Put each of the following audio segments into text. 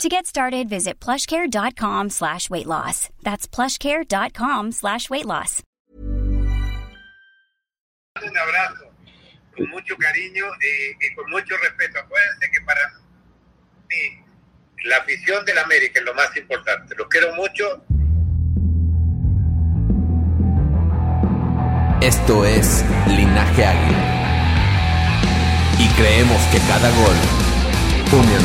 To get started, visit plushcare.com slash weight loss. That's plushcare.com slash weight loss. Un abrazo con mucho cariño y, y con mucho respeto. Acuérdense que para mí la afición del América es lo más importante. Los quiero mucho. Esto es Linaje Águila. Y creemos que cada gol une al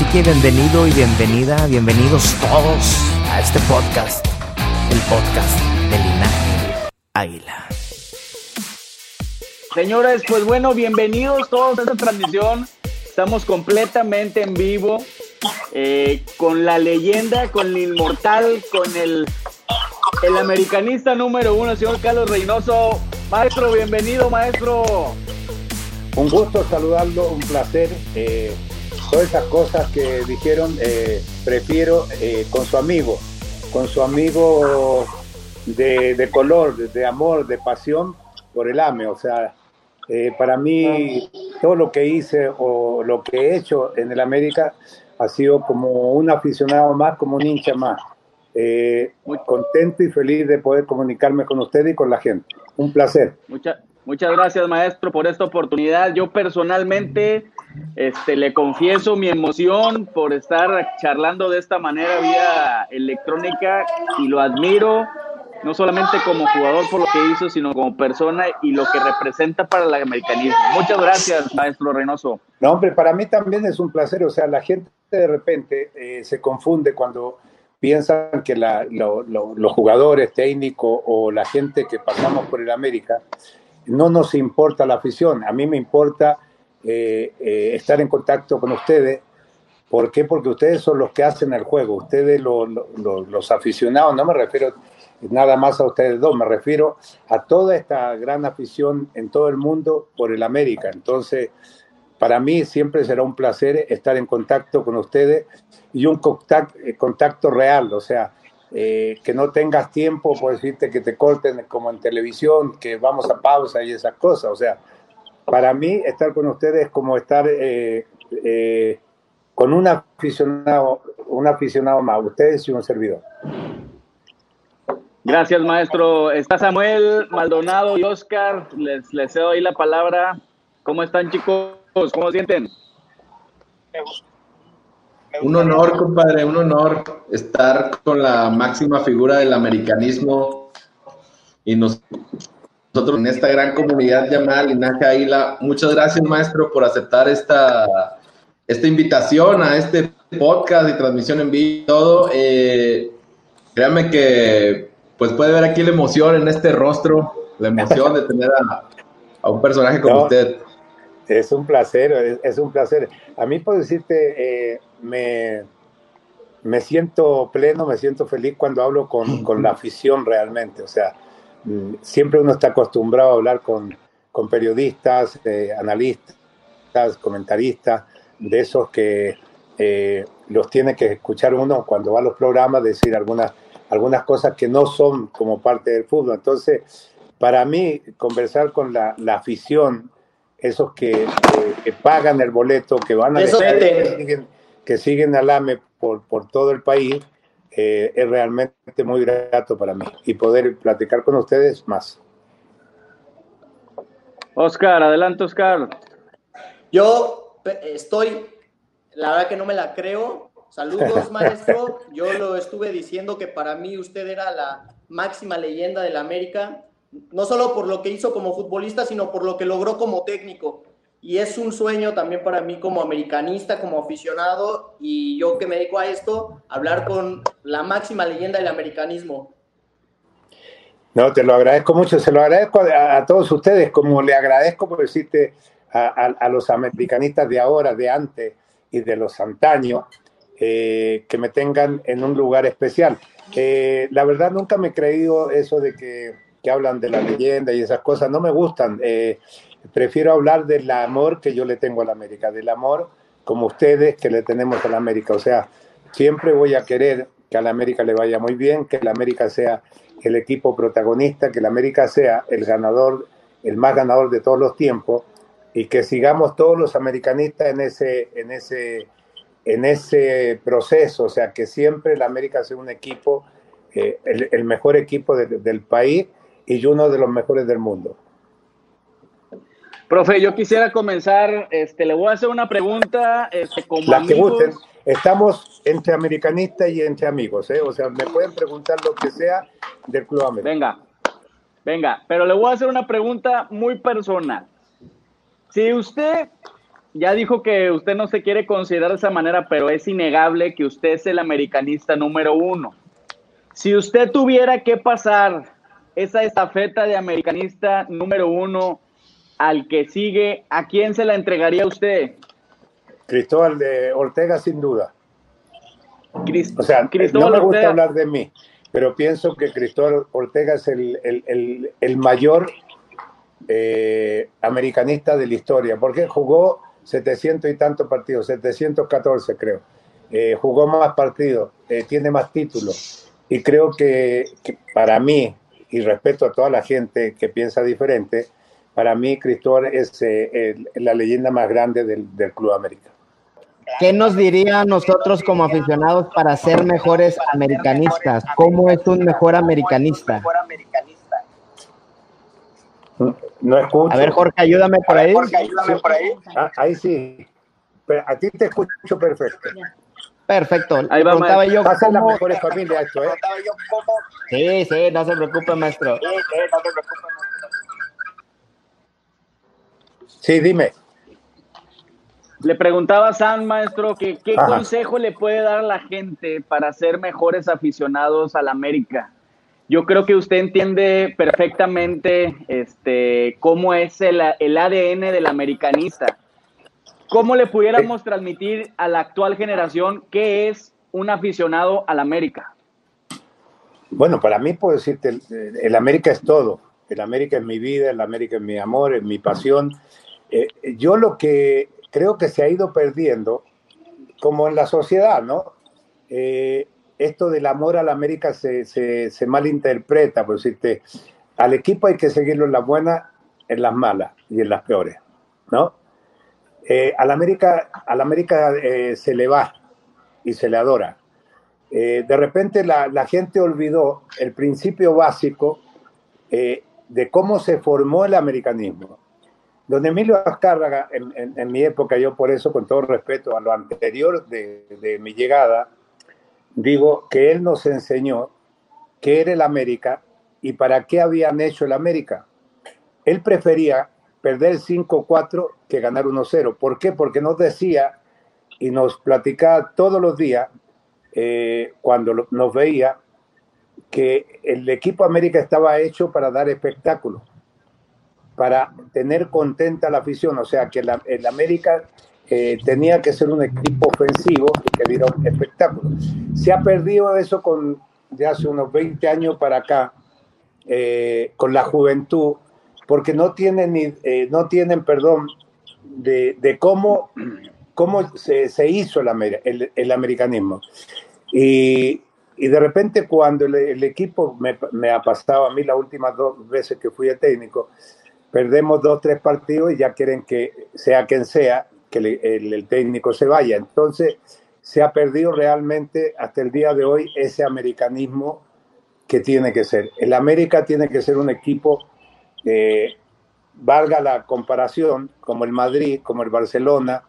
Así que bienvenido y bienvenida, bienvenidos todos a este podcast, el podcast de Linaje Águila. Señores, pues bueno, bienvenidos todos a esta transmisión. Estamos completamente en vivo eh, con la leyenda, con el inmortal, con el, el americanista número uno, señor Carlos Reynoso. Maestro, bienvenido, maestro. Un gusto saludarlo, un placer. Eh, todas esas cosas que dijeron, eh, prefiero eh, con su amigo, con su amigo de, de color, de, de amor, de pasión por el AME. O sea, eh, para mí todo lo que hice o lo que he hecho en el América ha sido como un aficionado más, como un hincha más. Eh, muy contento y feliz de poder comunicarme con usted y con la gente. Un placer. Muchas muchas gracias, maestro, por esta oportunidad. Yo personalmente este, le confieso mi emoción por estar charlando de esta manera vía electrónica y lo admiro no solamente como jugador por lo que hizo, sino como persona y lo que representa para el americanismo. Muchas gracias, maestro Reynoso. No, hombre, para mí también es un placer. O sea, la gente de repente eh, se confunde cuando piensan que la, lo, lo, los jugadores técnicos o la gente que pasamos por el América no nos importa la afición. A mí me importa eh, eh, estar en contacto con ustedes. ¿Por qué? Porque ustedes son los que hacen el juego. Ustedes, lo, lo, los aficionados, no me refiero nada más a ustedes dos, me refiero a toda esta gran afición en todo el mundo por el América. Entonces, para mí siempre será un placer estar en contacto con ustedes y un contacto, contacto real, o sea, eh, que no tengas tiempo por decirte que te corten como en televisión, que vamos a pausa y esas cosas. O sea, para mí estar con ustedes es como estar eh, eh, con un aficionado, un aficionado más, ustedes y un servidor. Gracias, maestro. Está Samuel, Maldonado y Oscar. Les, les cedo ahí la palabra. ¿Cómo están, chicos? ¿Cómo sienten? Un honor, compadre, un honor estar con la máxima figura del americanismo y nos, nosotros en esta gran comunidad llamada Linaje Águila. Muchas gracias, maestro, por aceptar esta, esta invitación a este podcast y transmisión en vivo y todo. Eh, créame que pues puede ver aquí la emoción en este rostro, la emoción de tener a, a un personaje como no, usted. Es un placer, es, es, un placer. A mí, por decirte, eh, me, me siento pleno, me siento feliz cuando hablo con, con la afición realmente. O sea, mm, siempre uno está acostumbrado a hablar con, con periodistas, eh, analistas, comentaristas, de esos que eh, los tiene que escuchar uno cuando va a los programas, decir algunas algunas cosas que no son como parte del fútbol. Entonces, para mí, conversar con la, la afición, esos que, que, que, pagan el boleto, que van a... que, siguen, que siguen al AME por, por todo el país, eh, es realmente muy grato para mí. Y poder platicar con ustedes más. Oscar, adelante, Oscar. Yo estoy, la verdad que no me la creo, Saludos, maestro. Yo lo estuve diciendo que para mí usted era la, máxima leyenda del América, no solo por lo que hizo como futbolista, sino por lo que logró como técnico. Y es un sueño también para mí como americanista, como aficionado, y yo que me dedico a esto, hablar con la máxima leyenda del americanismo. No, te lo agradezco mucho, se lo agradezco a, todos ustedes, como le agradezco por decirte a, los americanistas de ahora, de antes y de los antaños, eh, que me tengan en un lugar especial. Eh, la verdad nunca me he creído eso de que, que, hablan de la leyenda y esas cosas, no me gustan. Eh, prefiero hablar del amor que yo le tengo a la América, del amor como ustedes que le tenemos a la América. O sea, siempre voy a querer que a la América le vaya muy bien, que la América sea el equipo protagonista, que la América sea el ganador, el más ganador de todos los tiempos y que sigamos todos los americanistas en ese, en ese en ese proceso, o sea, que siempre la América sea un equipo, eh, el, mejor equipo del país y uno de los mejores del mundo. Profe, yo quisiera comenzar, este, le voy a hacer una pregunta, este, como La que gusten. Estamos entre americanistas y entre amigos, ¿eh? O sea, me pueden preguntar lo que sea del Club América. Venga, venga, pero le voy a hacer una pregunta muy personal. Si usted ya dijo que usted no se quiere considerar de esa manera, pero es innegable que usted es el americanista número uno. Si usted tuviera que pasar esa estafeta de americanista número uno al que sigue, ¿a quién se la entregaría usted? Cristóbal de Ortega, sin duda. o sea, no me gusta hablar de mí, pero pienso que Cristóbal Ortega es el, mayor eh, americanista de la historia, porque jugó 700 y tantos partidos, 714 creo. Eh, jugó más partidos, eh, tiene más títulos. Y creo que, para mí, y respeto a toda la gente que piensa diferente, para mí Cristóbal es eh, la leyenda más grande del, del Club América. ¿Qué nos diría nosotros como aficionados para ser mejores americanistas? ¿Cómo es un mejor americanista? No escucho. A ver, Jorge, ayúdame por ahí. Jorge, ayúdame por ahí. Ah, ahí sí. Pero a ti te escucho perfecto. Perfecto. Ahí va, preguntaba yo Pasan las mejores familias esto, ¿eh? Sí, sí, no se preocupe, maestro. Sí, sí, no se preocupe, maestro. Sí, dime. Le preguntaba a San, maestro, que qué consejo le puede dar a la gente para ser mejores aficionados al América yo creo que usted entiende perfectamente este, cómo es el, ADN del americanista. ¿Cómo le pudiéramos transmitir a la actual generación qué es un aficionado al América? Bueno, para mí puedo decirte, el, América es todo. El América es mi vida, el América es mi amor, es mi pasión. Eh, yo lo que creo que se ha ido perdiendo, como en la sociedad, ¿no? Eh, esto del amor a la América se, se, malinterpreta, por decirte, al equipo hay que seguirlo en las buenas, en las malas y en las peores, ¿no? Eh, a la América, a la América eh, se le va y se le adora. Eh, de repente la, la, gente olvidó el principio básico de cómo se formó el americanismo. Don Emilio Azcárraga, en, mi época, yo por eso, con todo respeto a lo anterior de, de mi llegada, digo que él nos enseñó qué era el América y para qué habían hecho el América. Él prefería perder 5-4 que ganar 1-0. ¿Por qué? Porque nos decía y nos platicaba todos los días, eh, cuando nos veía, que el equipo América estaba hecho para dar espectáculo, para tener contenta la afición. O sea, que el América eh, tenía que ser un equipo ofensivo y que diera un espectáculo. Se ha perdido eso con, de hace unos 20 años para acá, eh, con la juventud, porque no tienen, ni, eh, no tienen perdón, de, de cómo, cómo se, se hizo el, el, americanismo. Y, y, de repente cuando el, equipo me, me, ha pasado a mí las últimas dos veces que fui a técnico, perdemos dos, tres partidos y ya quieren que sea quien sea, que el, técnico se vaya. Entonces, se ha perdido realmente hasta el día de hoy ese americanismo que tiene que ser. El América tiene que ser un equipo, eh, valga la comparación, como el Madrid, como el Barcelona,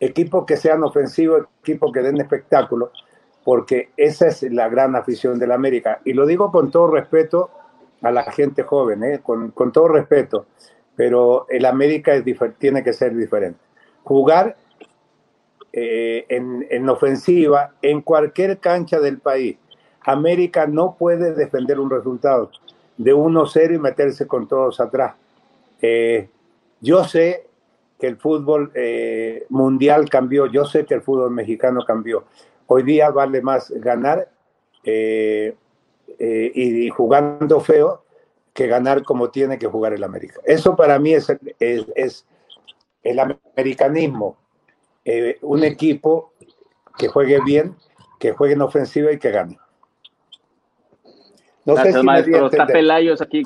equipos que sean ofensivos, equipos que den espectáculo, porque esa es la gran afición del América. Y lo digo con todo respeto a la gente joven, ¿eh? con, todo respeto, pero el América tiene que ser diferente. Jugar eh, en, en ofensiva en cualquier cancha del país. América no puede defender un resultado de 1-0 y meterse con todos atrás. Eh, yo sé que el fútbol eh, mundial cambió, yo sé que el fútbol mexicano cambió. Hoy día vale más ganar y, jugando feo que ganar como tiene que jugar el América. Eso para mí es, es, el americanismo. un equipo que juegue bien, que juegue en ofensiva y que gane. No Gracias, sé si maestro. Está Pelayos aquí.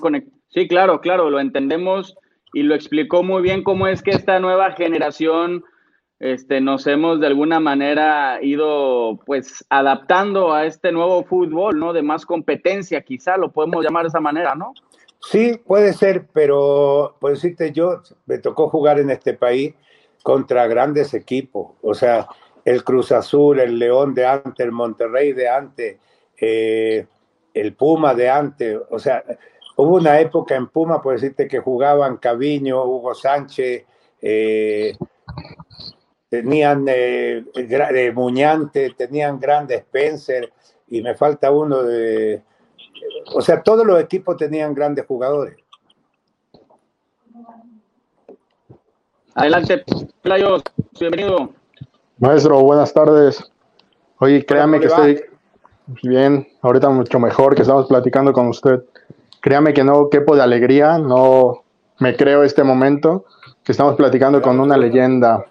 Sí, claro, claro, lo entendemos y lo explicó muy bien cómo es que esta nueva generación este, nos hemos de alguna manera ido pues adaptando a este nuevo fútbol, ¿no? De más competencia, quizá lo podemos llamar de esa manera, ¿no? Sí, puede ser, pero pues decirte yo, me tocó jugar en este país contra grandes equipos, o sea, el Cruz Azul, el León de antes, el Monterrey de antes, eh, el Puma de antes, o sea, hubo una época en Puma, por decirte, que jugaban Caviño, Hugo Sánchez, eh, tenían eh, de Muñante, tenían grandes Spencer, y me falta uno de... O sea, todos los equipos tenían grandes jugadores. Adelante, Playos, bienvenido. Maestro, buenas tardes. Oye, créame que estoy, Bien, ahorita mucho mejor que estamos platicando con usted. Créame que no quepo de alegría, no me creo este momento que estamos platicando con una leyenda.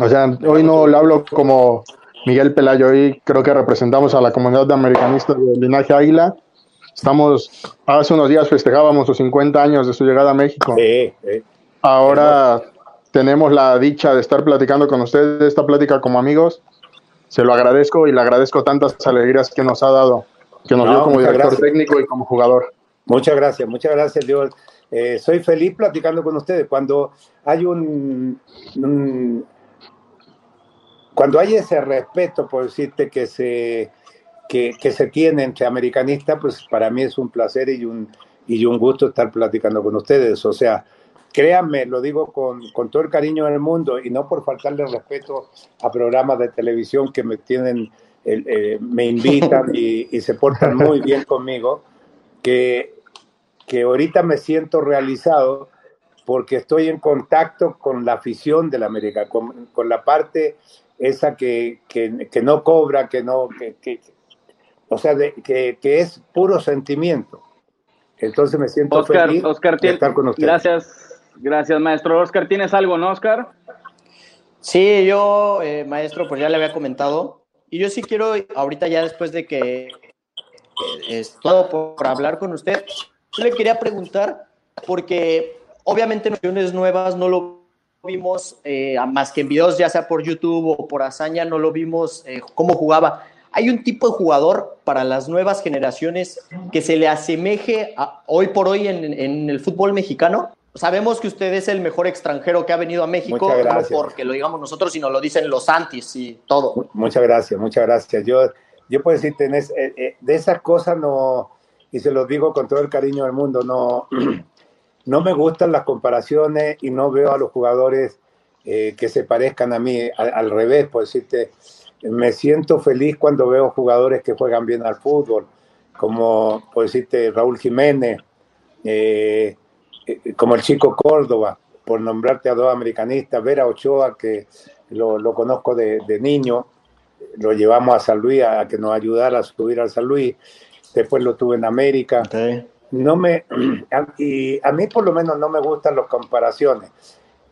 O sea, hoy no lo hablo como Miguel Pelayo, hoy creo que representamos a la comunidad de americanistas del linaje Águila. Estamos, hace unos días festejábamos los 50 años de su llegada a México. Ahora tenemos la dicha de estar platicando con ustedes esta plática como amigos se lo agradezco y le agradezco tantas alegrías que nos ha dado, que nos dio como director técnico y como jugador. Muchas gracias, muchas gracias, Dios. Eh, soy feliz platicando con ustedes. Cuando hay un, cuando hay ese respeto, por decirte, que se, que, que, se tiene entre americanistas, pues para mí es un placer y un, y un gusto estar platicando con ustedes. O sea, Créanme, lo digo con, todo el cariño del mundo y no por faltarle respeto a programas de televisión que me tienen, eh, me invitan y, se portan muy bien conmigo, que, que ahorita me siento realizado porque estoy en contacto con la afición de la América, con, la parte esa que, no cobra, que no, que, o sea, que, es puro sentimiento. Entonces me siento feliz de estar con ustedes. Gracias, Gracias, maestro. Oscar, ¿tienes algo, no, Oscar? Sí, yo, eh, maestro, pues ya le había comentado. Y yo sí quiero, ahorita ya después de que es todo por, hablar con usted, yo le quería preguntar, porque obviamente en opciones nuevas no lo vimos eh, más que en videos, ya sea por YouTube o por hazaña, no lo vimos eh, cómo jugaba. ¿Hay un tipo de jugador para las nuevas generaciones que se le asemeje hoy por hoy en el fútbol mexicano? sabemos que usted es el mejor extranjero que ha venido a México, no porque lo digamos nosotros, sino lo dicen los antis y todo. Muchas gracias, muchas gracias. Yo, yo puedo decirte, eh, eh, de esas cosas no, y se los digo con todo el cariño del mundo, no, no me gustan las comparaciones y no veo a los jugadores eh, que se parezcan a mí. Al, revés, por decirte, me siento feliz cuando veo jugadores que juegan bien al fútbol, como, por decirte, Raúl Jiménez. Eh, eh, como el chico Córdoba, por nombrarte a dos americanistas, Vera Ochoa, que lo, conozco de, niño, lo llevamos a San Luis a, que nos ayudara a subir al San Luis, después lo tuve en América. No me, y a mí por lo menos no me gustan las comparaciones.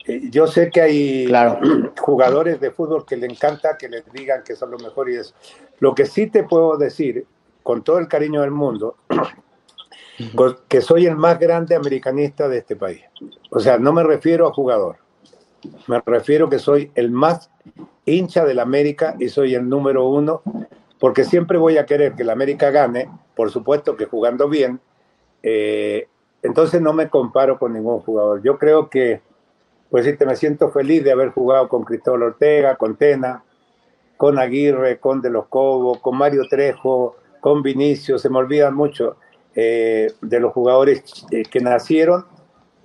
Eh, yo sé que hay jugadores de fútbol que le encanta que les digan que son los mejores. Lo que sí te puedo decir, con todo el cariño del mundo, que soy el más grande americanista de este país. O sea, no me refiero a jugador, me refiero que soy el más hincha del América y soy el número uno, porque siempre voy a querer que la América gane, por supuesto que jugando bien. Eh, entonces no me comparo con ningún jugador. Yo creo que, pues sí, te me siento feliz de haber jugado con Cristóbal Ortega, con Tena, con Aguirre, con De los Cobos, con Mario Trejo, con Vinicio, se me olvidan mucho eh, de los jugadores eh, que nacieron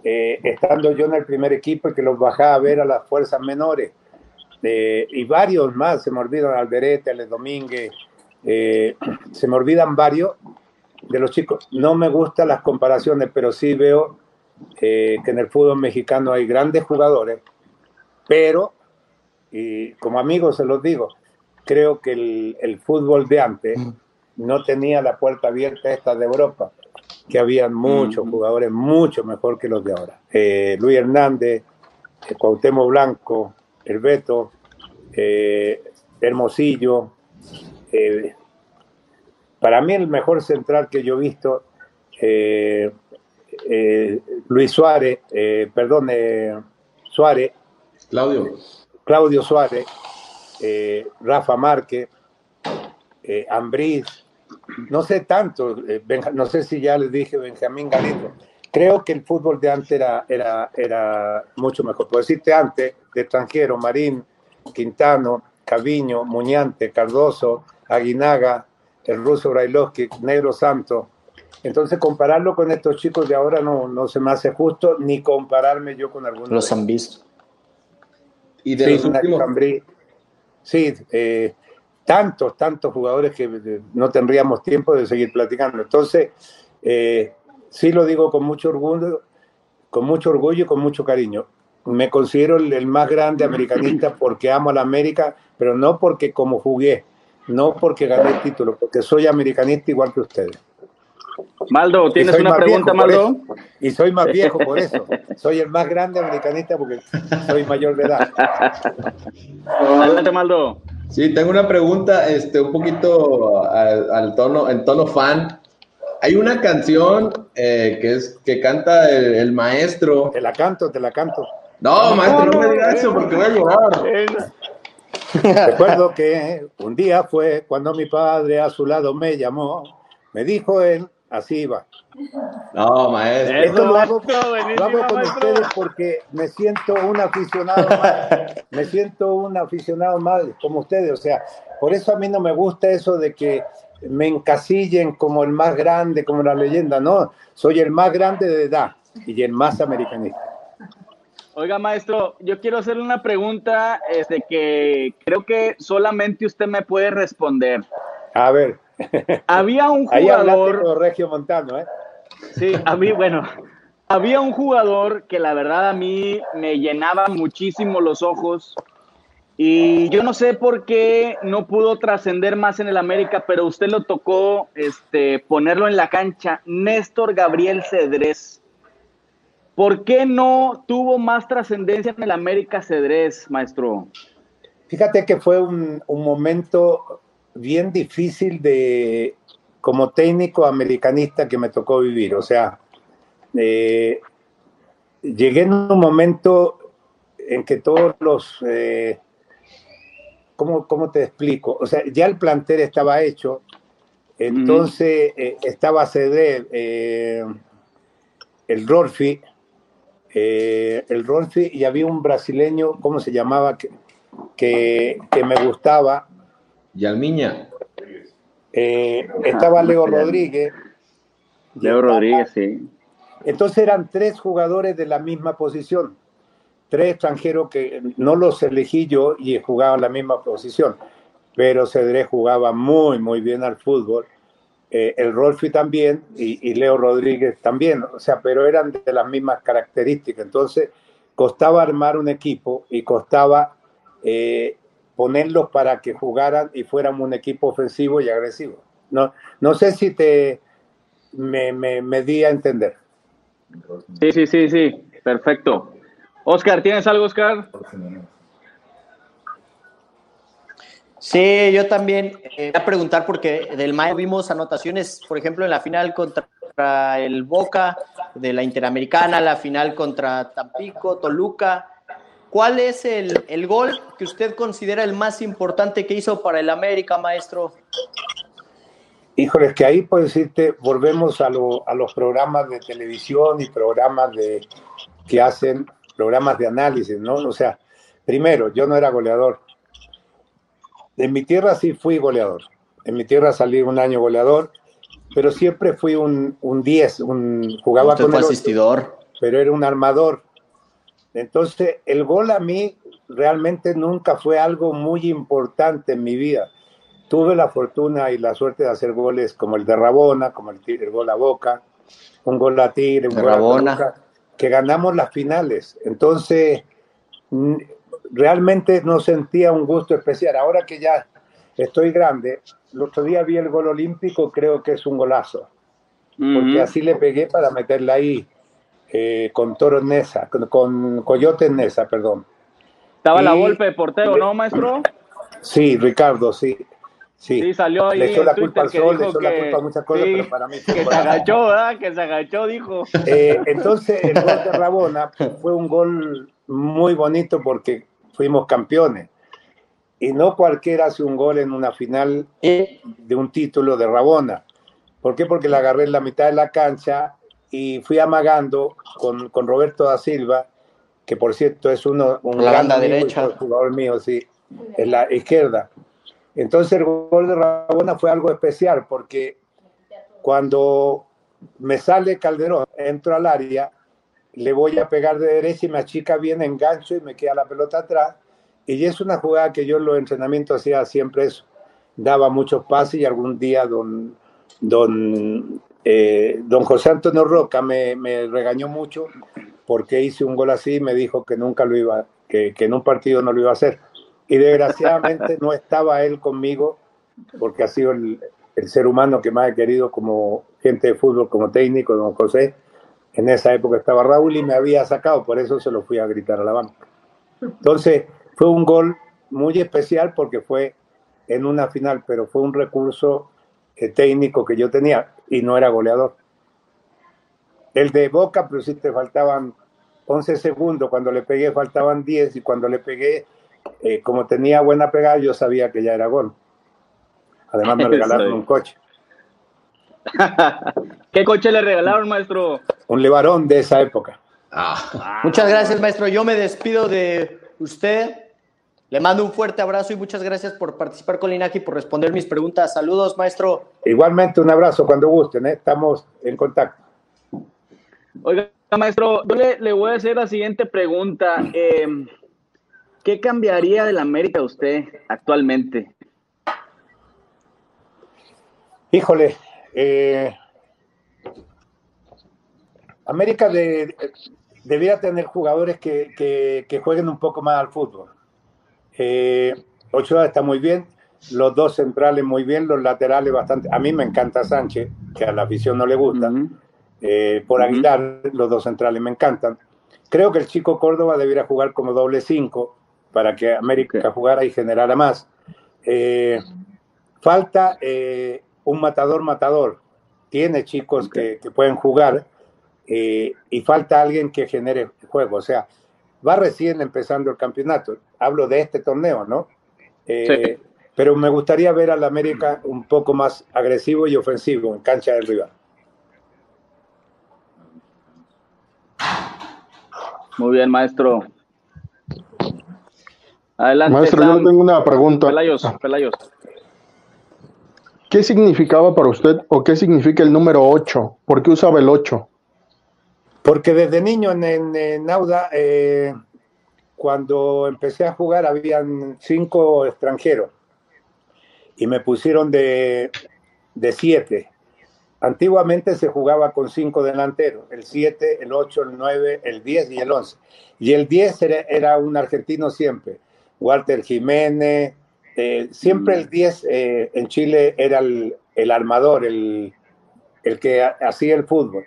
estando yo en el primer equipo y que los bajaba a ver a las fuerzas menores. y varios más, se me olvidan Alberete, Ale Domínguez, se me olvidan varios de los chicos. No me gustan las comparaciones, pero sí veo que en el fútbol mexicano hay grandes jugadores, pero, y como amigos se los digo, creo que el, el fútbol de antes no tenía la puerta abierta esta de Europa, que habían muchos jugadores mucho mejor que los de ahora. Eh, Luis Hernández, eh, Cuauhtémoc Blanco, El Beto, eh, Hermosillo. Para mí el mejor central que yo he visto, Luis Suárez, perdón, Suárez. Claudio. Claudio Suárez, Rafa Márquez, Ambriz, no sé tanto, eh, no sé si ya les dije Benjamín Galindo. Creo que el fútbol de antes era, era, era mucho mejor. Por decirte antes, de extranjero, Marín, Quintano, Caviño, Muñante, Cardoso, Aguinaga, el ruso Brailovsky, Negro Santo. Entonces, compararlo con estos chicos de ahora no, no se me hace justo, ni compararme yo con algunos. Los han visto. Y de los últimos... Sí, eh, tantos, tantos jugadores que eh, no tendríamos tiempo de seguir platicando. Entonces, eh, sí lo digo con mucho orgullo, con mucho orgullo y con mucho cariño. Me considero el, más grande americanista porque amo a la América, pero no porque como jugué, no porque gané el título, porque soy americanista igual que ustedes. Maldo, ¿tienes una pregunta, Maldo? Y soy más viejo por eso. Soy el más grande americanista porque soy mayor de edad. Adelante, Maldo. Sí, tengo una pregunta, este, un poquito al, tono, en tono fan. Hay una canción eh, que es que canta el, maestro. Te la canto, te la canto. No, maestro, no, me digas eso porque voy a llorar. Recuerdo que un día fue cuando mi padre a su lado me llamó, me dijo él, así iba. No, maestro. Esto lo hago, con ustedes porque me siento un aficionado más. Me siento un aficionado más como ustedes. O sea, por eso a mí no me gusta eso de que me encasillen como el más grande, como la leyenda. No, soy el más grande de edad y el más americanista. Oiga, maestro, yo quiero hacerle una pregunta este, que creo que solamente usted me puede responder. A ver. Había un jugador. Ahí Regio Montano, ¿eh? Sí, a mí, bueno, había un jugador que la verdad a mí me llenaba muchísimo los ojos y yo no sé por qué no pudo trascender más en el América, pero usted lo tocó este, ponerlo en la cancha, Néstor Gabriel Cedrés. ¿Por qué no tuvo más trascendencia en el América Cedrés, maestro? Fíjate que fue un, un momento bien difícil de, como técnico americanista que me tocó vivir. O sea, eh, llegué en un momento en que todos los... Eh, ¿cómo, ¿cómo, te explico? O sea, ya el plantel estaba hecho, entonces eh, estaba CD, eh, el Rolfi, el Rolfi, y había un brasileño, ¿cómo se llamaba? Que, que, que me gustaba. Yalmiña. Eh, estaba Leo Rodríguez. Leo Rodríguez, sí. Entonces eran tres jugadores de la misma posición, tres extranjeros que no los elegí yo y jugaban la misma posición, pero Cedré jugaba muy, muy bien al fútbol. Eh, el Rolfi también y, Leo Rodríguez también, o sea, pero eran de las mismas características. Entonces, costaba armar un equipo y costaba eh, ponerlos para que jugaran y fueran un equipo ofensivo y agresivo. No, no sé si te me, me, di a entender. Sí, sí, sí, sí, perfecto. Oscar, ¿tienes algo, Oscar? Sí, yo también eh, voy a preguntar porque del Mayo vimos anotaciones, por ejemplo, en la final contra el Boca de la Interamericana, la final contra Tampico, Toluca, ¿Cuál es el, gol que usted considera el más importante que hizo para el América, maestro? Híjoles, que ahí puedo decirte, volvemos a, los programas de televisión y programas de que hacen programas de análisis, ¿no? O sea, primero, yo no era goleador. En mi tierra sí fui goleador. En mi tierra salí un año goleador, pero siempre fui un 10, un, jugaba con el asistidor. pero era un armador. Entonces, el gol a mí realmente nunca fue algo muy importante en mi vida. Tuve la fortuna y la suerte de hacer goles como el de Rabona, como el, el gol a Boca, un gol a Tigre, un gol a Boca, que ganamos las finales. Entonces, realmente no sentía un gusto especial. Ahora que ya estoy grande, el otro día vi el gol olímpico, creo que es un golazo. Porque así le pegué para meterla ahí eh, con Toro Nesa, con, Coyote Nesa, perdón. Estaba la golpe de portero, ¿no, maestro? Sí, Ricardo, sí. Sí, salió ahí. Le echó la culpa al sol, le echó la culpa a muchas cosas, pero para mí. Que se agachó, ¿verdad? Que se agachó, dijo. Eh, entonces, el gol de Rabona fue un gol muy bonito porque fuimos campeones. Y no cualquiera hace un gol en una final de un título de Rabona. ¿Por qué? Porque la agarré en la mitad de la cancha y fui amagando con, con Roberto da Silva, que por cierto es uno, un gran derecha. jugador mío, sí, en la izquierda. Entonces el gol de Rabona fue algo especial porque cuando me sale Calderón, entro al área, le voy a pegar de derecha y me achica bien, engancho y me queda la pelota atrás. Y es una jugada que yo en los entrenamientos hacía siempre eso. Daba muchos pases y algún día don, don eh, don José Antonio Roca me, regañó mucho porque hice un gol así y me dijo que nunca lo iba, que, en un partido no lo iba a hacer. Y desgraciadamente no estaba él conmigo porque ha sido el, ser humano que más he querido como gente de fútbol, como técnico, don José. En esa época estaba Raúl y me había sacado, por eso se lo fui a gritar a la banca. Entonces, fue un gol muy especial porque fue en una final, pero fue un recurso eh, técnico que yo tenía y no era goleador. El de Boca, pero si te faltaban 11 segundos, cuando le pegué faltaban 10 y cuando le pegué, eh, como tenía buena pegada, yo sabía que ya era gol. Además me regalaron un coche. ¿Qué coche le regalaron, maestro? Un Levarón de esa época. Ah. Muchas gracias, maestro. Yo me despido de usted. Le mando un fuerte abrazo y muchas gracias por participar con Linaje y por responder mis preguntas. Saludos, maestro. Igualmente, un abrazo cuando gusten, ¿eh? estamos en contacto. Oiga, maestro, yo le, voy a hacer la siguiente pregunta. Em, ¿Qué cambiaría de la América usted actualmente? Híjole, eh, América debía tener jugadores que jueguen un poco más al fútbol eh, Ochoa está muy bien, los dos centrales muy bien, los laterales bastante. A mí me encanta Sánchez, que a la afición no le gusta. Eh, por Aguilar, los dos centrales me encantan. Creo que el chico Córdoba debiera jugar como doble cinco para que América jugara y generara más. Eh, falta eh, un matador matador. Tiene chicos que, que, pueden jugar y falta alguien que genere juego. O sea, va recién empezando el campeonato. Hablo de este torneo, ¿no? Eh, pero me gustaría ver al América un poco más agresivo y ofensivo en cancha del rival. Muy bien, maestro. Adelante. Maestro, yo tengo una pregunta. Pelayos. Pelayos. ¿Qué significaba para usted o qué significa el número 8? ¿Por qué usaba el 8? Porque desde niño en, en, Auda, eh, cuando empecé a jugar, habían cinco extranjeros y me pusieron de, de siete. Antiguamente se jugaba con cinco delanteros, el siete, el ocho, el nueve, el diez y el once. Y el diez era, un argentino siempre, Walter Jiménez, eh, siempre el diez eh, en Chile era el, el armador, el, el que hacía el fútbol.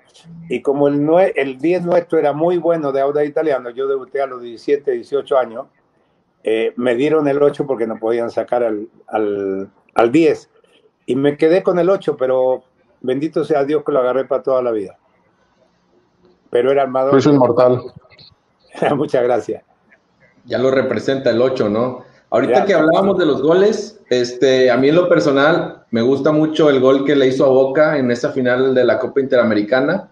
Y como el, el 10 nuestro era muy bueno de Auda Italiano, yo debuté a los 17, 18 años, eh, me dieron el 8 porque no podían sacar al, al, 10. Y me quedé con el 8, pero bendito sea Dios que lo agarré para toda la vida. Pero era armador. Es inmortal. Muchas gracias. Ya lo representa el 8, ¿no? Ahorita que hablábamos de los goles, este, a mí en lo personal me gusta mucho el gol que le hizo a Boca en esa final de la Copa Interamericana.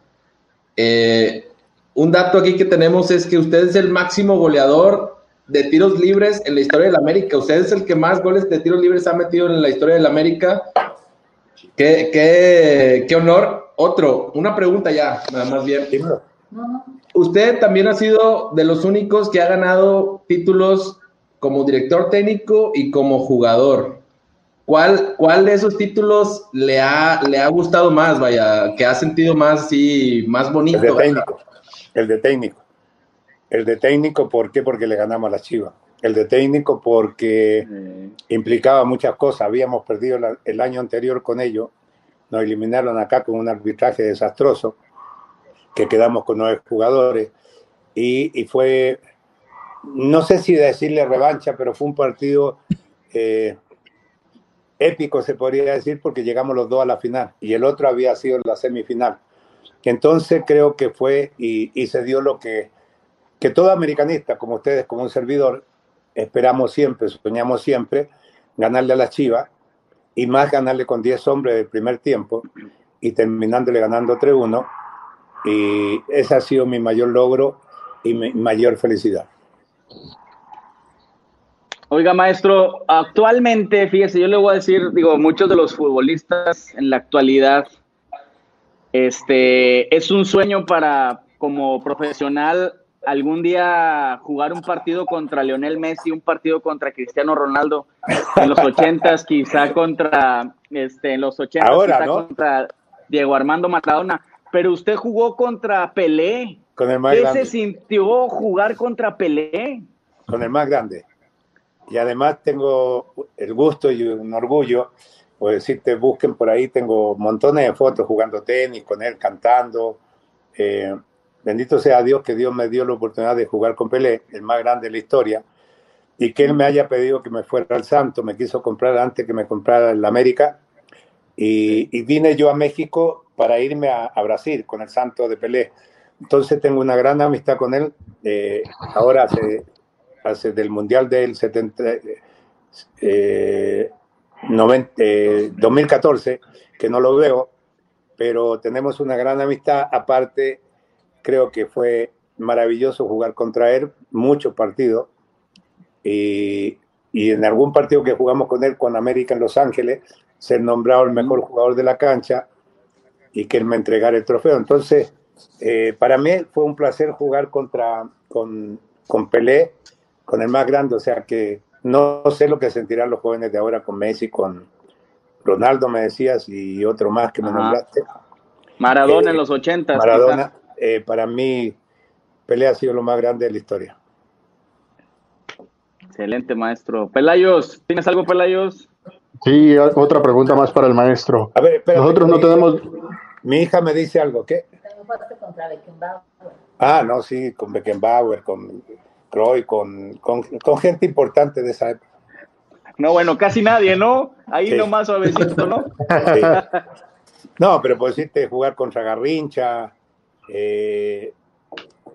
Eh, un dato aquí que tenemos es que usted es el máximo goleador de tiros libres en la historia de la América. Usted es el que más goles de tiros libres ha metido en la historia de la América. Qué, qué, qué honor. Otro, una pregunta ya, nada más bien. Usted también ha sido de los únicos que ha ganado títulos como director técnico y como jugador. ¿Cuál, cuál de esos títulos le ha, le ha gustado más, vaya, que ha sentido más así, más bonito? El de técnico. El de técnico. El de técnico, ¿por qué? Porque le ganamos a la Chivas. El de técnico porque implicaba muchas cosas. Habíamos perdido el año anterior con ellos. Nos eliminaron acá con un arbitraje desastroso, que quedamos con nueve jugadores. Y, y fue, no sé si decirle revancha, pero fue un partido eh, épico, se podría decir, porque llegamos los dos a la final. Y el otro había sido la semifinal. Entonces creo que fue y, se dio lo que que todo americanista, como ustedes, como un servidor, esperamos siempre, soñamos siempre, ganarle a la Chiva y más ganarle con 10 hombres del primer tiempo y terminándole ganando 3-1. Y ese ha sido mi mayor logro y mi mayor felicidad. Oiga, maestro, actualmente, fíjese, yo le voy a decir, digo, muchos de los futbolistas en la actualidad, este, es un sueño para, como profesional, algún día jugar un partido contra Lionel Messi, un partido contra Cristiano Ronaldo en los ochentas, quizá contra este en los ochentas, quizá contra Diego Armando Maradona, pero usted jugó contra Pelé. Con el más ¿Qué grande. se sintió jugar contra Pelé? Con el más grande. Y además tengo el gusto y un orgullo, pues decirte, busquen por ahí, tengo montones de fotos jugando tenis con él, cantando. Eh, Bendito sea Dios que Dios me dio la oportunidad de jugar con Pelé, el más grande de la historia, y que él me haya pedido que me fuera al Santo, me quiso comprar antes que me comprara en la América, y, y, vine yo a México para irme a, a, Brasil con el Santo de Pelé. Entonces tengo una gran amistad con él. Eh, ahora hace, hace del Mundial del 70, eh, 90, eh, 2014, que no lo veo, pero tenemos una gran amistad. Aparte, creo que fue maravilloso jugar contra él, muchos partidos. Y, y, en algún partido que jugamos con él, con América en Los Ángeles, ser nombrado el mejor jugador de la cancha y que él me entregara el trofeo. Entonces, eh, para mí fue un placer jugar contra, con, con Pelé, con el más grande. O sea que no sé lo que sentirán los jóvenes de ahora con Messi, con Ronaldo, me decías, y otro más que me Ajá. nombraste. Maradona Eh, en los ochentas. Maradona, eh, para mí, Pelé ha sido lo más grande de la historia. Excelente, maestro. Pelayos, ¿tienes algo, Pelayos? Sí, otra pregunta más para el maestro. A ver, espérate, Nosotros no tenemos, Mi hija me dice algo, ¿qué? Jugaste contra Beckenbauer. Ah, no, sí, con Beckenbauer, con Croy, con, con, con gente importante de esa época. No, bueno, casi nadie, ¿no? Ahí Sí. nomás suavecito, ¿no? Sí. No, pero por decirte, jugar contra Garrincha, eh,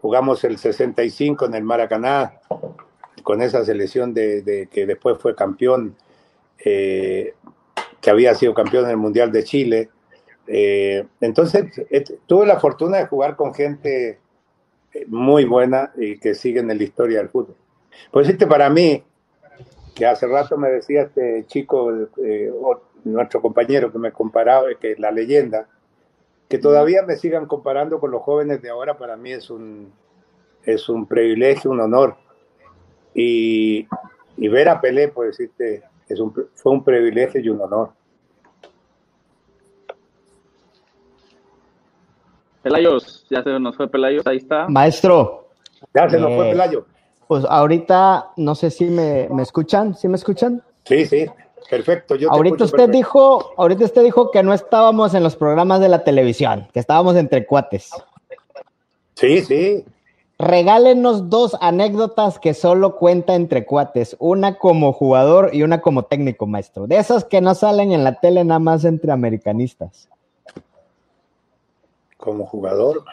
jugamos el 65 en el Maracaná, con esa selección de, de que después fue campeón, eh, que había sido campeón en el Mundial de Chile. Eh, entonces, tuve la fortuna de jugar con gente eh, muy buena y que siguen en la historia del fútbol. Por decirte, para mí, que hace rato me decía este chico, eh, nuestro compañero que me comparaba, que la leyenda, que todavía me sigan comparando con los jóvenes de ahora, para mí es un, es un privilegio, un honor. Y, y ver a Pelé, por decirte, es un, fue un privilegio y un honor. Pelayos, ya se nos fue Pelayos, ahí está. Maestro, Ya se nos Eh, fue Pelayo. pues ahorita no sé si me, me escuchan, ¿sí me escuchan? Sí, sí, perfecto. Yo te Ahorita escucho usted perfecto. dijo, ahorita usted dijo que no estábamos en los programas de la televisión, que estábamos entre cuates. Sí, sí. Regálenos dos anécdotas que solo cuenta entre cuates, una como jugador y una como técnico, maestro. De esas que no salen en la tele nada más entre americanistas. Como jugador.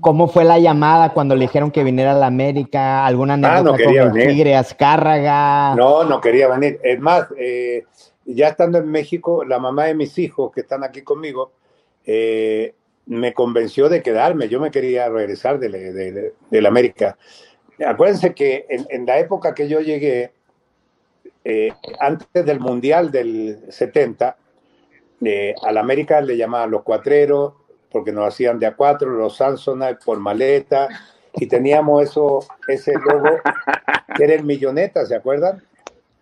¿Cómo fue la llamada cuando le dijeron que viniera a la América? ¿Alguna anécdota Ah, no con quería el venir. Tigre Azcárraga? No, no quería venir. Es más, eh, ya estando en México, la mamá de mis hijos que están aquí conmigo eh, me convenció de quedarme. Yo me quería regresar de, la- de, de- de la América. acuérdense que en, en la época que yo llegué, eh, antes del Mundial del 70, eh, al América le llamaban los cuatreros, porque nos hacían de a cuatro, los Samsonite por maleta, y teníamos eso, ese logo que era el milloneta, ¿se acuerdan?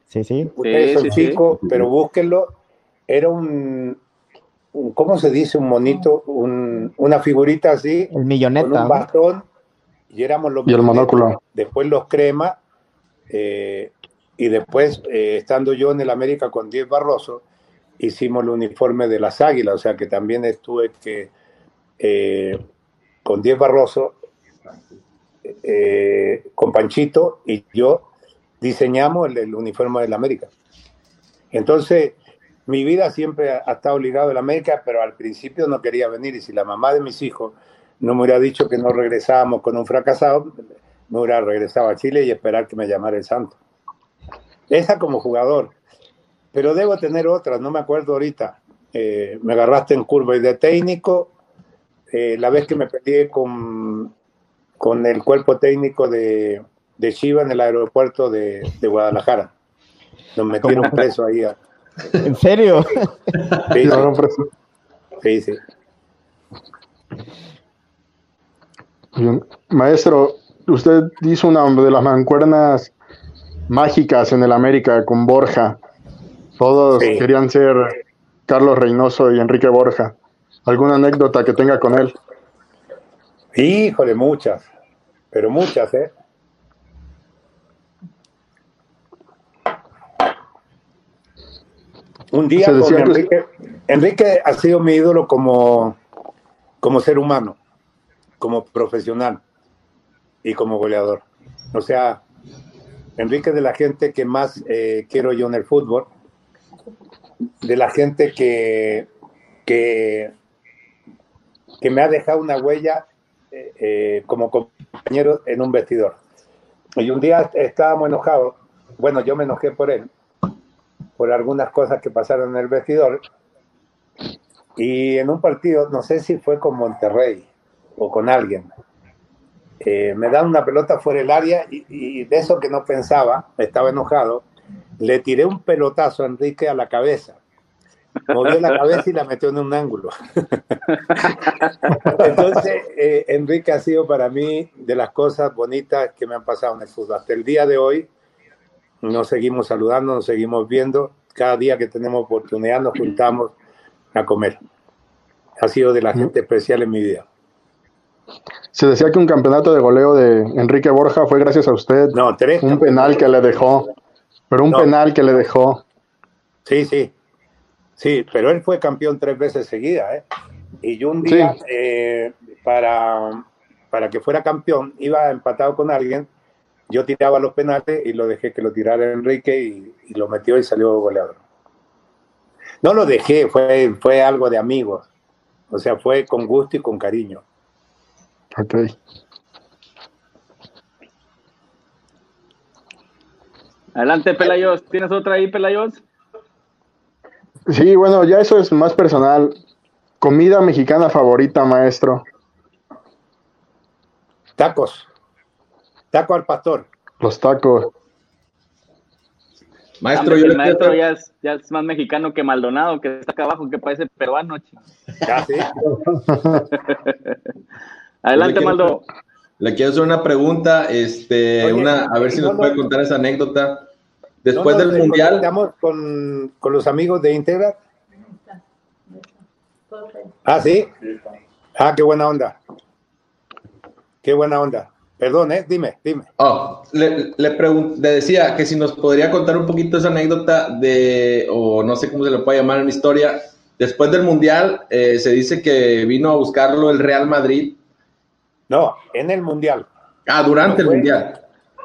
Sí, sí. Ustedes Sí, son sí, sí. chicos, pero búsquenlo. Era un, un- ¿cómo se dice? Un monito, un- una figurita así, El con milloneta. un bastón, y éramos los Y el monóculo. Después los crema, eh, y después, eh, estando yo en el América con Diez Barroso, hicimos el uniforme de las águilas, o sea que también estuve que eh, con Diez Barroso, eh, con Panchito y yo diseñamos el, el uniforme del América. Entonces, mi vida siempre ha, estado ligado al América, pero al principio no quería venir y si la mamá de mis hijos no me hubiera dicho que no regresábamos con un fracasado, me hubiera regresado a Chile y esperar que me llamara el santo. Esa como jugador. Pero debo tener otras, no me acuerdo ahorita. Eh, me agarraste en curva y de técnico. Eh, la vez que me peleé con, con el cuerpo técnico de, de Chiva en el aeropuerto de, de Guadalajara. Nos metieron preso ahí. a- ¿En serio? Sí, sí, sí. bien. Maestro, usted hizo una de las mancuernas mágicas en el América con Borja. Todos Sí. querían ser Carlos Reynoso y Enrique Borja. ¿Alguna anécdota que tenga con él? Híjole, muchas, pero muchas, ¿eh? Un día con Enrique, Enrique ha sido mi ídolo como, como ser humano, como profesional y como goleador. O sea, Enrique es de la gente que más eh, quiero yo en el fútbol, de la gente que, que, que me ha dejado una huella eh, eh, como compañero en un vestidor. Y un día estábamos enojados, bueno, yo me enojé por él, por algunas cosas que pasaron en el vestidor, y en un partido, no sé si fue con Monterrey o con alguien, eh, me dan una pelota fuera del área y, y de eso que no pensaba, estaba enojado, le tiré un pelotazo a Enrique a la cabeza. Movió la cabeza y la metió en un ángulo. Entonces, eh, Enrique ha sido para mí de las cosas bonitas que me han pasado en el fútbol. Hasta el día de hoy nos seguimos saludando, nos seguimos viendo. Cada día que tenemos oportunidad nos juntamos a comer. Ha sido de la gente especial en mi vida. Se decía que un campeonato de goleo de Enrique Borja fue gracias a usted. No, tres. Un penal que le dejó. Pero un No. penal que le dejó. Sí, sí. Sí, pero él fue campeón tres veces seguidas, ¿eh? Y yo un día, Sí. eh, para, para que fuera campeón, iba empatado con alguien, yo tiraba los penales y lo dejé que lo tirara Enrique y, y lo metió y salió goleador. No lo dejé, fue, fue algo de amigos. O sea, fue con gusto y con cariño. Ok. Adelante, Pelayos. ¿Tienes otra ahí, Pelayos? Sí, bueno, ya eso es más personal. Comida mexicana favorita, maestro. Tacos. Taco al pastor. Los tacos. Maestro, Hombre, yo el le maestro quiero, ya es, ya es más mexicano que Maldonado, que está acá abajo, que parece peruano. sí. Adelante, le quiero- Maldo. le quiero hacer una pregunta, este, Oye, una, a ver si no, nos no. puede contar esa anécdota. Después ¿No nos del Mundial, conectamos con, con los amigos de Integra? Ah, sí. Ah, qué buena onda. Qué buena onda. Perdón, ¿eh? Dime, dime. Oh, le, le, le decía que si nos podría contar un poquito esa anécdota de, o no sé cómo se le puede llamar en historia, después del Mundial eh, se dice que vino a buscarlo el Real Madrid. No, en el Mundial. Ah, durante el Mundial.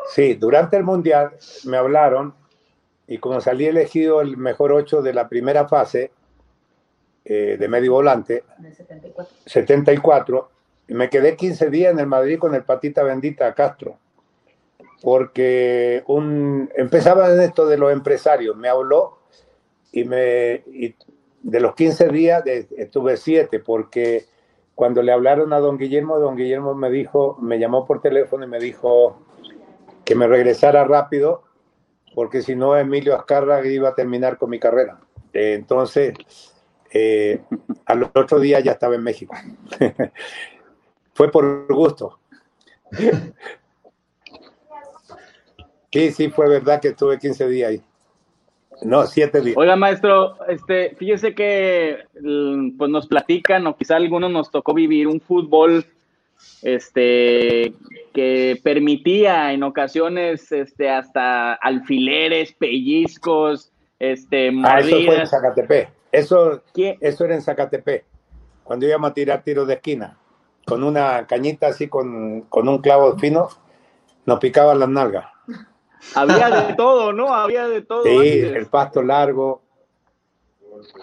Sí, durante el Mundial me hablaron y como salí elegido el mejor ocho de la primera fase eh, de medio volante, En el 74. 74, y me quedé 15 días en el Madrid con el patita bendita Castro, porque un, empezaba en esto de los empresarios, me habló y me y de los 15 días de- estuve 7, porque cuando le hablaron a don Guillermo, don Guillermo me dijo, me llamó por teléfono y me dijo, que me regresara rápido, porque si no Emilio Azcárraga iba a terminar con mi carrera. Entonces, eh, al otro día ya estaba en México. Fue por gusto. Sí, sí, fue verdad que estuve 15 días ahí. No, siete días. Oiga, maestro, este, fíjese que mm, pues nos platican, o quizá algunos nos tocó vivir un fútbol este que permitía en ocasiones este hasta alfileres, pellizcos, este ah, eso fue en Zacatepec. Eso, eso era en Zacatepec. Cuando íbamos a tirar tiros de esquina, con una cañita así con, con un clavo fino, nos picaban las nalgas. Había de todo, ¿no? Había de todo. Sí, el pasto largo.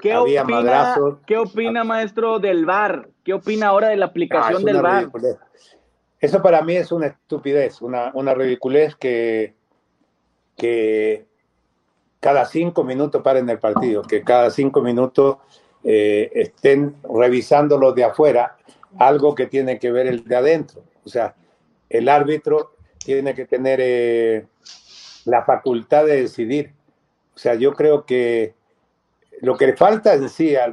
¿Qué opina, ¿Qué opina, maestro, del VAR? ¿Qué opina ahora de la aplicación ah, del VAR? Eso para mí es una estupidez, una, una ridiculez que, que cada cinco minutos paren el partido, que cada cinco minutos eh, estén revisando los de afuera, algo que tiene que ver el de adentro. O sea, el árbitro tiene que tener eh, la facultad de decidir. O sea, yo creo que lo que le falta en sí a,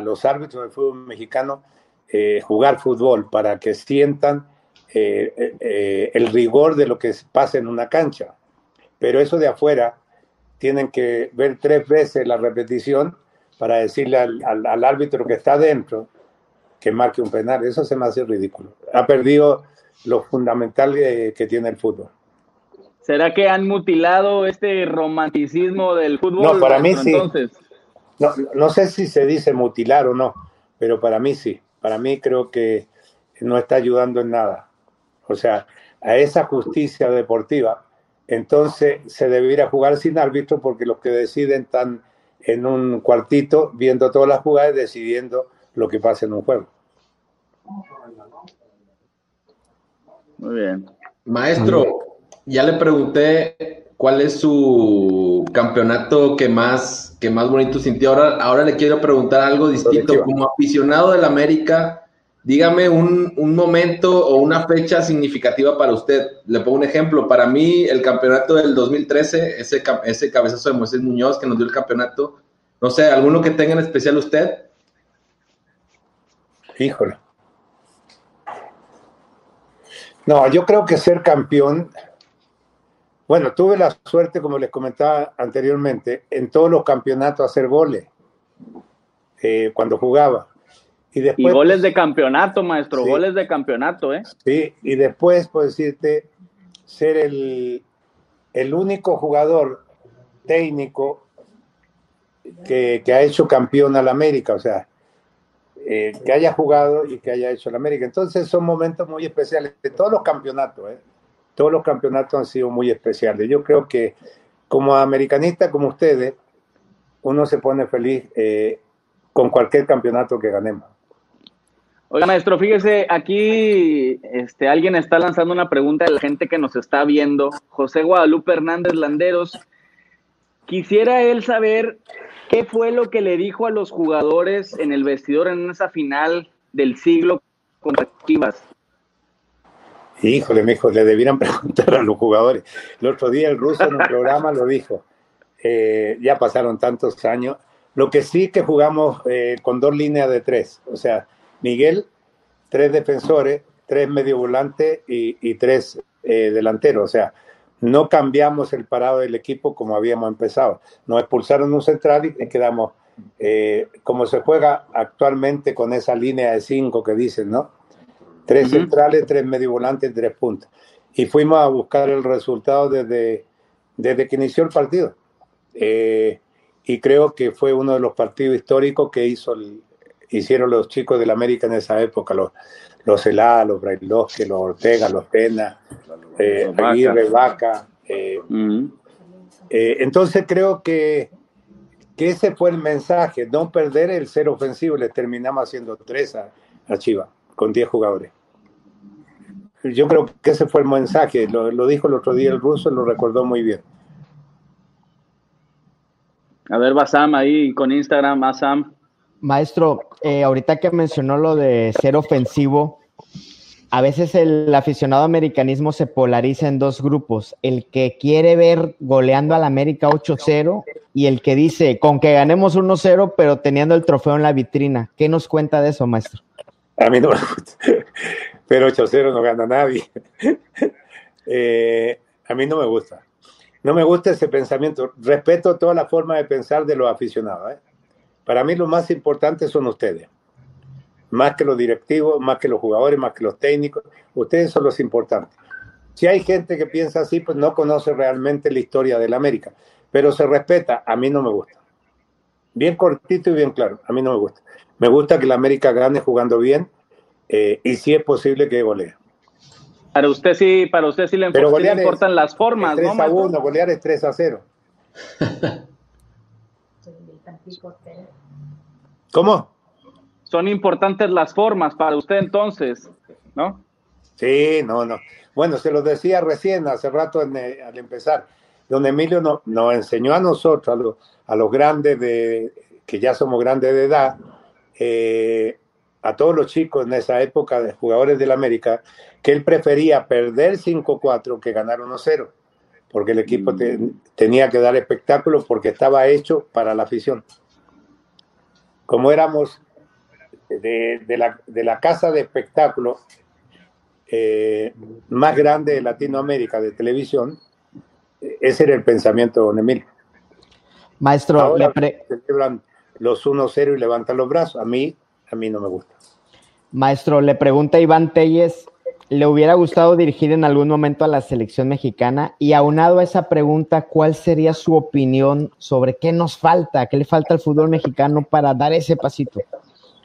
los árbitros del fútbol mexicano eh, jugar fútbol para que sientan eh, eh, el rigor de lo que pasa en una cancha. Pero eso de afuera tienen que ver tres veces la repetición para decirle al, árbitro que está dentro que marque un penal. Eso se me hace ridículo. Ha perdido lo fundamental que tiene el fútbol. ¿Será que han mutilado este romanticismo del fútbol? No, para mí sí. No, no sé si se dice mutilar o no, pero para mí sí. Para mí creo que no está ayudando en nada. O sea, a esa justicia deportiva, entonces se debería jugar sin árbitro porque los que deciden están en un cuartito viendo todas las jugadas y decidiendo lo que pasa en un juego. Muy bien. Maestro, ya le pregunté cuál es su campeonato que más, que más bonito sintió. Ahora, ahora le quiero preguntar algo distinto. Como aficionado del América, dígame un, un, momento o una fecha significativa para usted. Le pongo un ejemplo. Para mí, el campeonato del 2013, ese, ese cabezazo de Moisés Muñoz que nos dio el campeonato. No sé, ¿alguno que tenga en especial usted? Híjole. No, yo creo que ser campeón bueno, tuve la suerte, como les comentaba anteriormente, en todos los campeonatos hacer goles eh, cuando jugaba. Y, después, goles de campeonato, maestro, goles de campeonato, ¿eh? Sí, y después, por decirte, ser el, el único jugador técnico que, ha hecho campeón al América, o sea, eh, que haya jugado y que haya hecho al América. Entonces son momentos muy especiales de todos los campeonatos, ¿eh? Todos los campeonatos han sido muy especiales. Yo creo que como americanista como ustedes, uno se pone feliz eh, con cualquier campeonato que ganemos. Oiga, maestro, fíjese, aquí este, alguien está lanzando una pregunta a la gente que nos está viendo. José Guadalupe Hernández Landeros. Quisiera él saber qué fue lo que le dijo a los jugadores en el vestidor en esa final del siglo contra Chivas. Híjole, mijo, le debieran preguntar a los jugadores. El otro día el ruso en un programa lo dijo. Eh, ya pasaron tantos años. Lo que sí que jugamos eh, con dos líneas de tres. O sea, Miguel, tres defensores, tres medio volantes y, tres eh, delanteros. O sea, no cambiamos el parado del equipo como habíamos empezado. Nos expulsaron un central y quedamos como se juega actualmente con esa línea de cinco que dicen, ¿no? Tres centrales, tres medio volantes, tres puntos. Y fuimos a buscar el resultado desde, desde que inició el partido. Eh, y creo que fue uno de los partidos históricos que hizo hicieron los chicos del América en esa época, los, los Elá, los Brailovsky, los Ortega, los Pena, eh, Aguirre, Vaca. Eh, entonces creo que, que ese fue el mensaje, no perder el ser ofensivo, le terminamos haciendo tres a, a Chiva, con diez jugadores. Yo creo que ese fue el mensaje, lo, dijo el otro día el ruso, lo recordó muy bien. A ver, Basam ahí con Instagram, Basam. Maestro, eh, ahorita que mencionó lo de ser ofensivo, a veces el aficionado americanismo se polariza en dos grupos, el que quiere ver goleando al América 8-0 y el que dice con que ganemos 1-0 pero teniendo el trofeo en la vitrina. ¿Qué nos cuenta de eso, maestro? A mí no me gusta, pero 8-0 no gana nadie. Eh, a mí no me gusta. No me gusta ese pensamiento. Respeto toda la forma de pensar de los aficionados. ¿eh? Para mí lo más importante son ustedes más que los directivos, más que los jugadores, más que los técnicos. Ustedes son los importantes. Si hay gente que piensa así, pues no conoce realmente la historia de la América, pero se respeta. A mí no me gusta. Bien cortito y bien claro. A mí no me gusta. Me gusta que la América gane jugando bien eh, y si es posible que golee. Para usted sí, para usted sí le, importan las formas, 3 a 1, golear es 3 a 0. ¿Cómo? son importantes las formas para usted entonces, ¿no? Sí, no, no. Bueno, se lo decía recién, hace rato eh, al empezar. Don Emilio nos enseñó a nosotros, a, los grandes de, que ya somos grandes de edad, eh, a todos los chicos en esa época de jugadores del América, que él prefería perder 5-4 que ganar 1-0, porque el equipo tenía que dar espectáculo porque estaba hecho para la afición. Como éramos de, la, de la, casa de espectáculo eh, más grande de Latinoamérica de televisión, ese era el pensamiento de Don Emilio. Maestro, Ahora celebran los 1-0 y levantan los brazos. A mí, a mí no me gusta. Maestro, le pregunta Iván Telles, ¿le hubiera gustado dirigir en algún momento a la selección mexicana? Y aunado a esa pregunta, ¿cuál sería su opinión sobre qué nos falta, qué le falta al fútbol mexicano para dar ese pasito?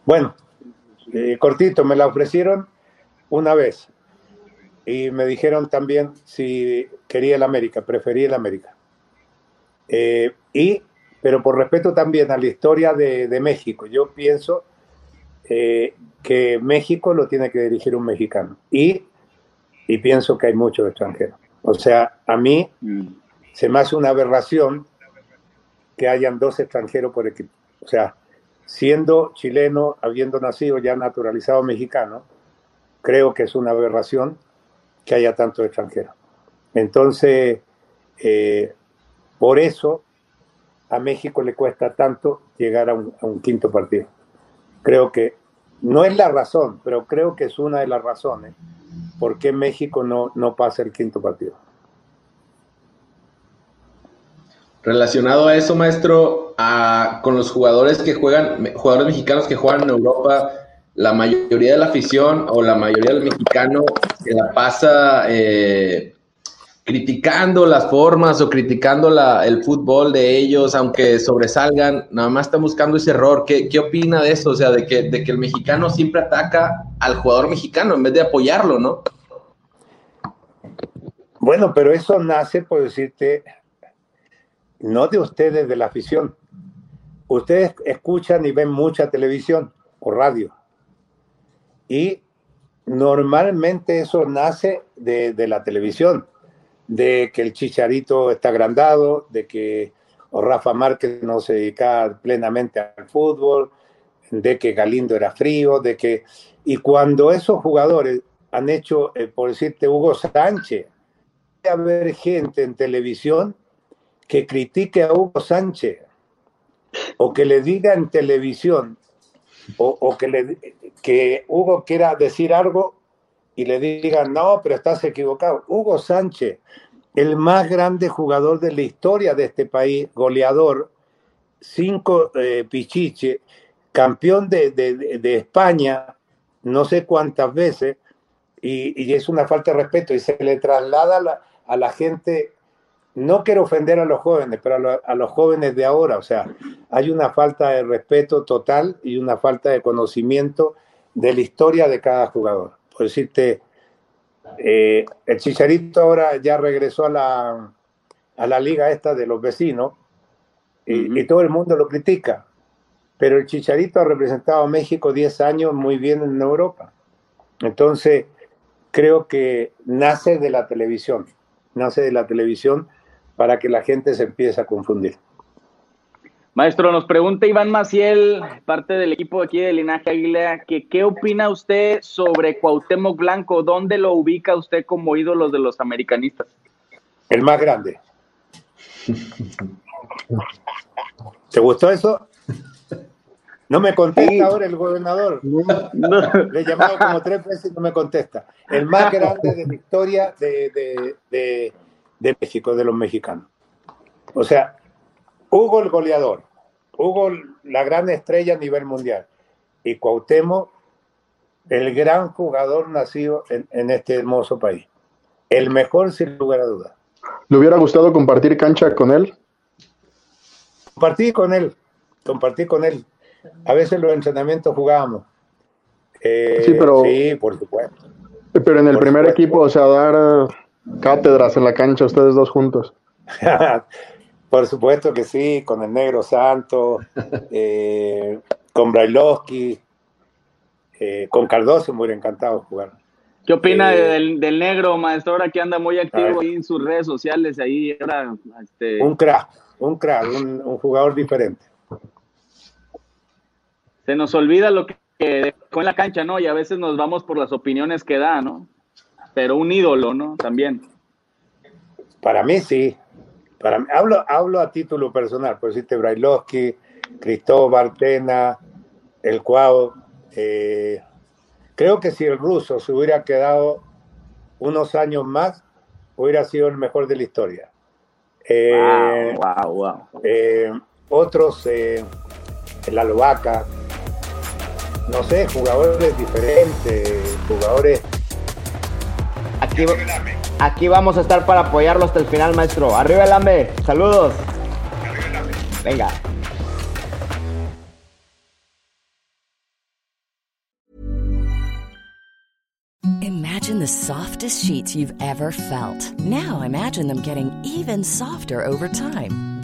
Bueno, eh, cortito, me la ofrecieron una vez y me dijeron también si quería el América, prefería el América. Eh, y, pero por respeto también a la historia de, México, yo pienso eh, que México lo tiene que dirigir un mexicano y, y pienso que hay muchos extranjeros. O sea, a mí mm. se me hace una aberración que hayan dos extranjeros por equipo. O sea, siendo chileno, habiendo nacido ya naturalizado mexicano, creo que es una aberración que haya tanto extranjero. Entonces, eh, por eso a México le cuesta tanto llegar a un, quinto partido. Creo que no es la razón, pero creo que es una de las razones por qué México no, no pasa el quinto partido. Relacionado a eso, maestro, con los jugadores que juegan, jugadores mexicanos que juegan en Europa, la mayoría de la afición o la mayoría del mexicano se la pasa eh, criticando las formas o criticando el fútbol de ellos, aunque sobresalgan, nada más están buscando ese error. ¿Qué, qué opina de eso? O sea, de que, de que el mexicano siempre ataca al jugador mexicano en vez de apoyarlo, ¿no? Bueno, pero eso nace, por decirte, no de ustedes, de la afición. Ustedes escuchan y ven mucha televisión o radio. Y normalmente eso nace de, la televisión, de que el chicharito está agrandado, de que Rafa Márquez no se dedica plenamente al fútbol, de que Galindo era frío, de que... Y cuando esos jugadores han hecho, eh, por decirte, Hugo Sánchez, haber gente en televisión que critique a Hugo Sánchez o que le diga en televisión o, que, le, que Hugo quiera decir algo y le diga, no, pero estás equivocado. Hugo Sánchez, el más grande jugador de la historia de este país, goleador, cinco eh, pichiche, campeón de, España, no sé cuántas veces, y, es una falta de respeto, y se le traslada a la gente no quiero ofender a los jóvenes, pero a, los jóvenes de ahora, o sea, hay una falta de respeto total y una falta de conocimiento de la historia de cada jugador. Por decirte, eh, el Chicharito ahora ya regresó a la, a la liga esta de los vecinos y, y todo el mundo lo critica, pero el Chicharito ha representado a México 10 años muy bien en Europa. Entonces, creo que nace de la televisión, nace de la televisión para que la gente se empiece a confundir. Maestro, nos pregunta Iván Maciel, parte del equipo aquí de Linaje Águila, que qué opina usted sobre Cuauhtémoc Blanco, ¿dónde lo ubica usted como ídolo de los americanistas? El más grande. ¿Te gustó eso? No me contesta ahora el gobernador. Le he llamado como tres veces y no me contesta. El más grande de la historia de, de, de, de México, de los mexicanos. O sea, Hugo el goleador, Hugo la gran estrella a nivel mundial y Cuauhtémoc el gran jugador nacido en, en este hermoso país. El mejor sin lugar a dudas. ¿Le hubiera gustado compartir cancha con él? Compartí con él, compartí con él. A veces los entrenamientos jugábamos. Eh, sí, pero, sí, por supuesto. Pero en el Por primer supuesto. equipo, o sea, dar cátedras en la cancha ustedes dos juntos. Por supuesto que sí, con el Negro Santo, eh, con Brailovsky, eh, con Cardoso me hubiera encantado jugar. ¿Qué opina Eh, del, del negro, maestro, ahora que anda muy activo ahí en sus redes sociales? Ahí, ahora, este, Un crack, un crack, un, un jugador diferente. se nos olvida lo que dejó en la cancha, ¿no? Y a veces nos vamos por las opiniones que da, ¿no? Pero un ídolo, ¿no? También. Para mí sí. Para mí, hablo, hablo a título personal, por decirte Brailovsky, Cristóbal Tena, el Cuau. eh, creo que si el ruso se hubiera quedado unos años más, hubiera sido el mejor de la historia. Eh, wow, wow, wow. eh, otros, eh, la Lovaca, no sé, jugadores diferentes, jugadores. Aquí, vamos a estar para apoyarlo hasta el final, maestro. Arriba el AME. Saludos. Venga. Imagine the softest sheets you've ever felt. Now imagine them getting even softer over time.